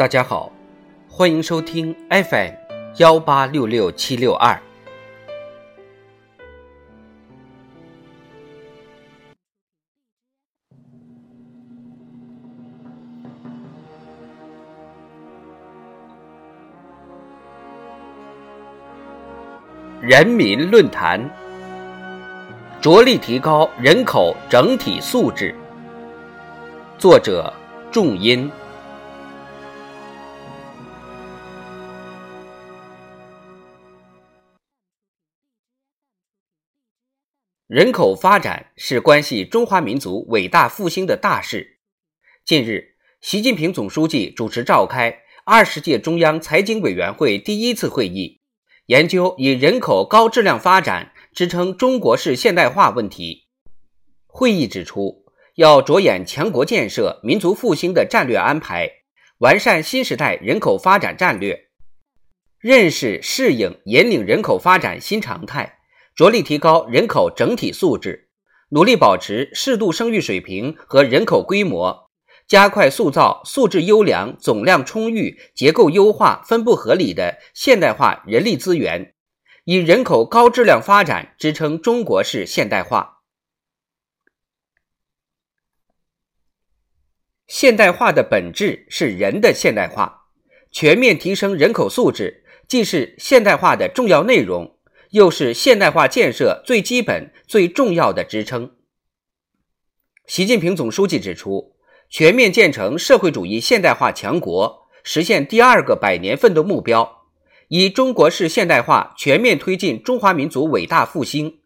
大家好，欢迎收听 FM 幺八六六七六二。人民论坛着力提高人口整体素质。作者：重音。人口发展是关系中华民族伟大复兴的大事。近日，习近平总书记主持召开二十届中央财经委员会第一次会议，研究以人口高质量发展支撑中国式现代化问题。会议指出，要着眼强国建设、民族复兴的战略安排，完善新时代人口发展战略，认识、适应、引领人口发展新常态。着力提高人口整体素质，努力保持适度生育水平和人口规模，加快塑造素质优良、总量充裕、结构优化、分布合理的现代化人力资源，以人口高质量发展支撑中国式现代化。现代化的本质是人的现代化，全面提升人口素质，既是现代化的重要内容。又是现代化建设最基本、最重要的支撑。习近平总书记指出，全面建成社会主义现代化强国，实现第二个百年奋斗目标，以中国式现代化全面推进中华民族伟大复兴，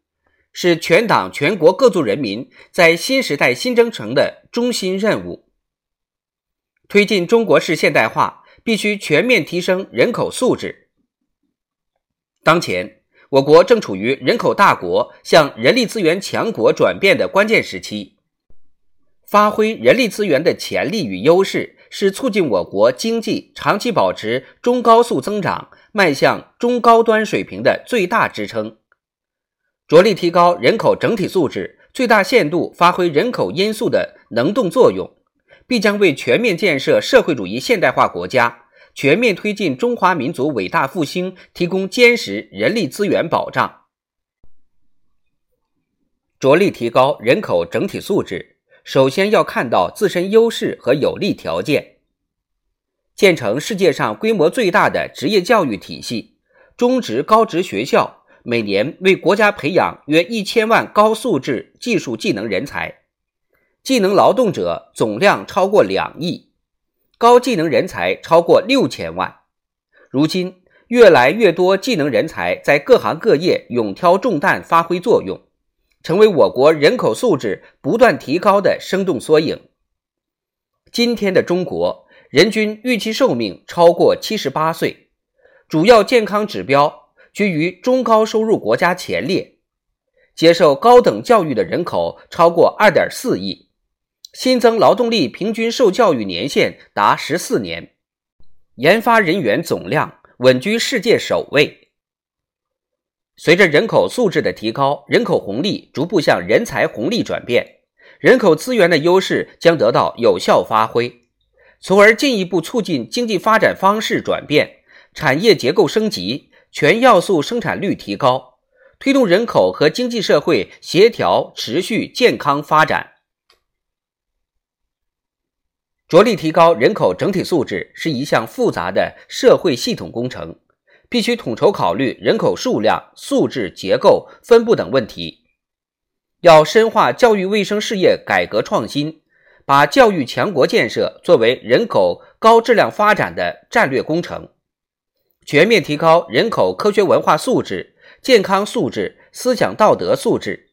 是全党全国各族人民在新时代新征程的中心任务。推进中国式现代化，必须全面提升人口素质。当前，我国正处于人口大国向人力资源强国转变的关键时期，发挥人力资源的潜力与优势，是促进我国经济长期保持中高速增长、迈向中高端水平的最大支撑。着力提高人口整体素质，最大限度发挥人口因素的能动作用，必将为全面建设社会主义现代化国家。全面推进中华民族伟大复兴提供坚实人力资源保障。着力提高人口整体素质，首先要看到自身优势和有利条件。建成世界上规模最大的职业教育体系，中职高职学校每年为国家培养约一千万高素质技术技能人才，技能劳动者总量超过两亿。高技能人才超过六千万，如今越来越多技能人才在各行各业勇挑重担发挥作用，成为我国人口素质不断提高的生动缩影。今天的中国人均预期寿命超过七十八岁，主要健康指标居于中高收入国家前列，接受高等教育的人口超过二点四亿。新增劳动力平均受教育年限达十四年，研发人员总量稳居世界首位。随着人口素质的提高，人口红利逐步向人才红利转变，人口资源的优势将得到有效发挥，从而进一步促进经济发展方式转变、产业结构升级、全要素生产率提高，推动人口和经济社会协调持续健康发展。着力提高人口整体素质是一项复杂的社会系统工程，必须统筹考虑人口数量、素质、结构、分布等问题。要深化教育卫生事业改革创新，把教育强国建设作为人口高质量发展的战略工程，全面提高人口科学文化素质、健康素质、思想道德素质。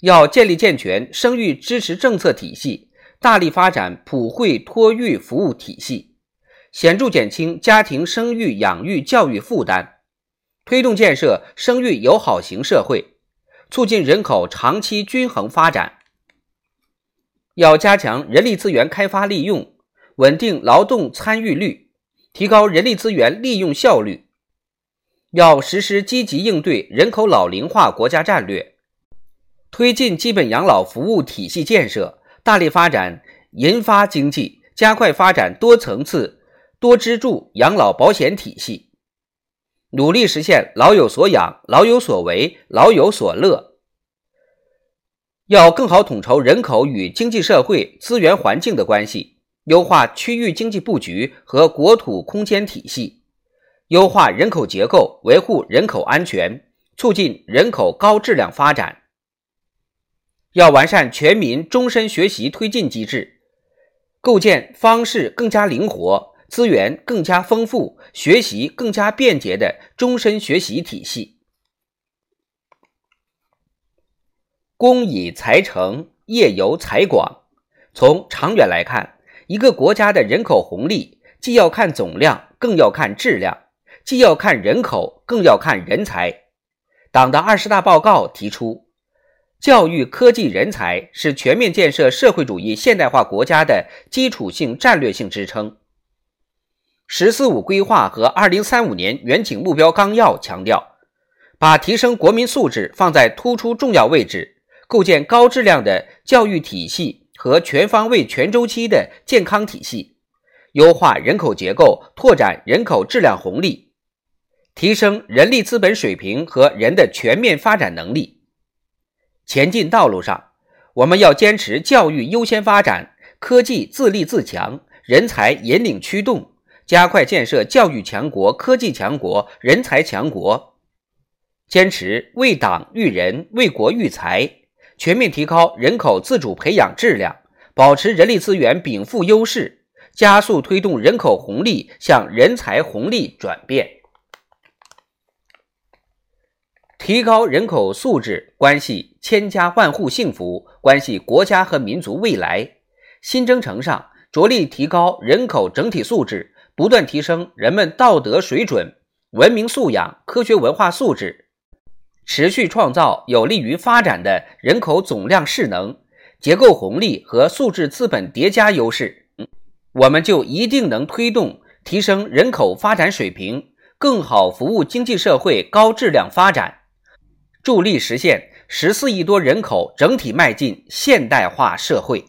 要建立健全生育支持政策体系。大力发展普惠托育服务体系，显著减轻家庭生育养育教育负担，推动建设生育友好型社会，促进人口长期均衡发展。要加强人力资源开发利用，稳定劳动参与率，提高人力资源利用效率。要实施积极应对人口老龄化国家战略，推进基本养老服务体系建设。大力发展银发经济，加快发展多层次多支柱养老保险体系，努力实现老有所养、老有所为、老有所乐。要更好统筹人口与经济社会资源环境的关系，优化区域经济布局和国土空间体系，优化人口结构，维护人口安全，促进人口高质量发展。要完善全民终身学习推进机制，构建方式更加灵活、资源更加丰富、学习更加便捷的终身学习体系。工以才成，业由才广。从长远来看，一个国家的人口红利，既要看总量，更要看质量；既要看人口，更要看人才。党的二十大报告提出，教育、科技、人才是全面建设社会主义现代化国家的基础性战略性支撑。十四五规划和二零三五年远景目标纲要强调，把提升国民素质放在突出重要位置。构建高质量的教育体系和全方位、全周期的健康体系，优化人口结构，拓展人口质量红利，提升人力资本水平和人的全面发展能力。前进道路上，我们要坚持教育优先发展，科技自立自强，人才引领驱动，加快建设教育强国、科技强国、人才强国。坚持为党育人、为国育才。全面提高人口自主培养质量，保持人力资源禀赋优势，加速推动人口红利向人才红利转变。提高人口素质，关系千家万户幸福，关系国家和民族未来。新征程上，着力提高人口整体素质，不断提升人们道德水准、文明素养、科学文化素质。持续创造有利于发展的人口总量势能、结构红利和素质资本叠加优势，我们就一定能推动提升人口发展水平，更好服务经济社会高质量发展，助力实现十四亿多人口整体迈进现代化社会。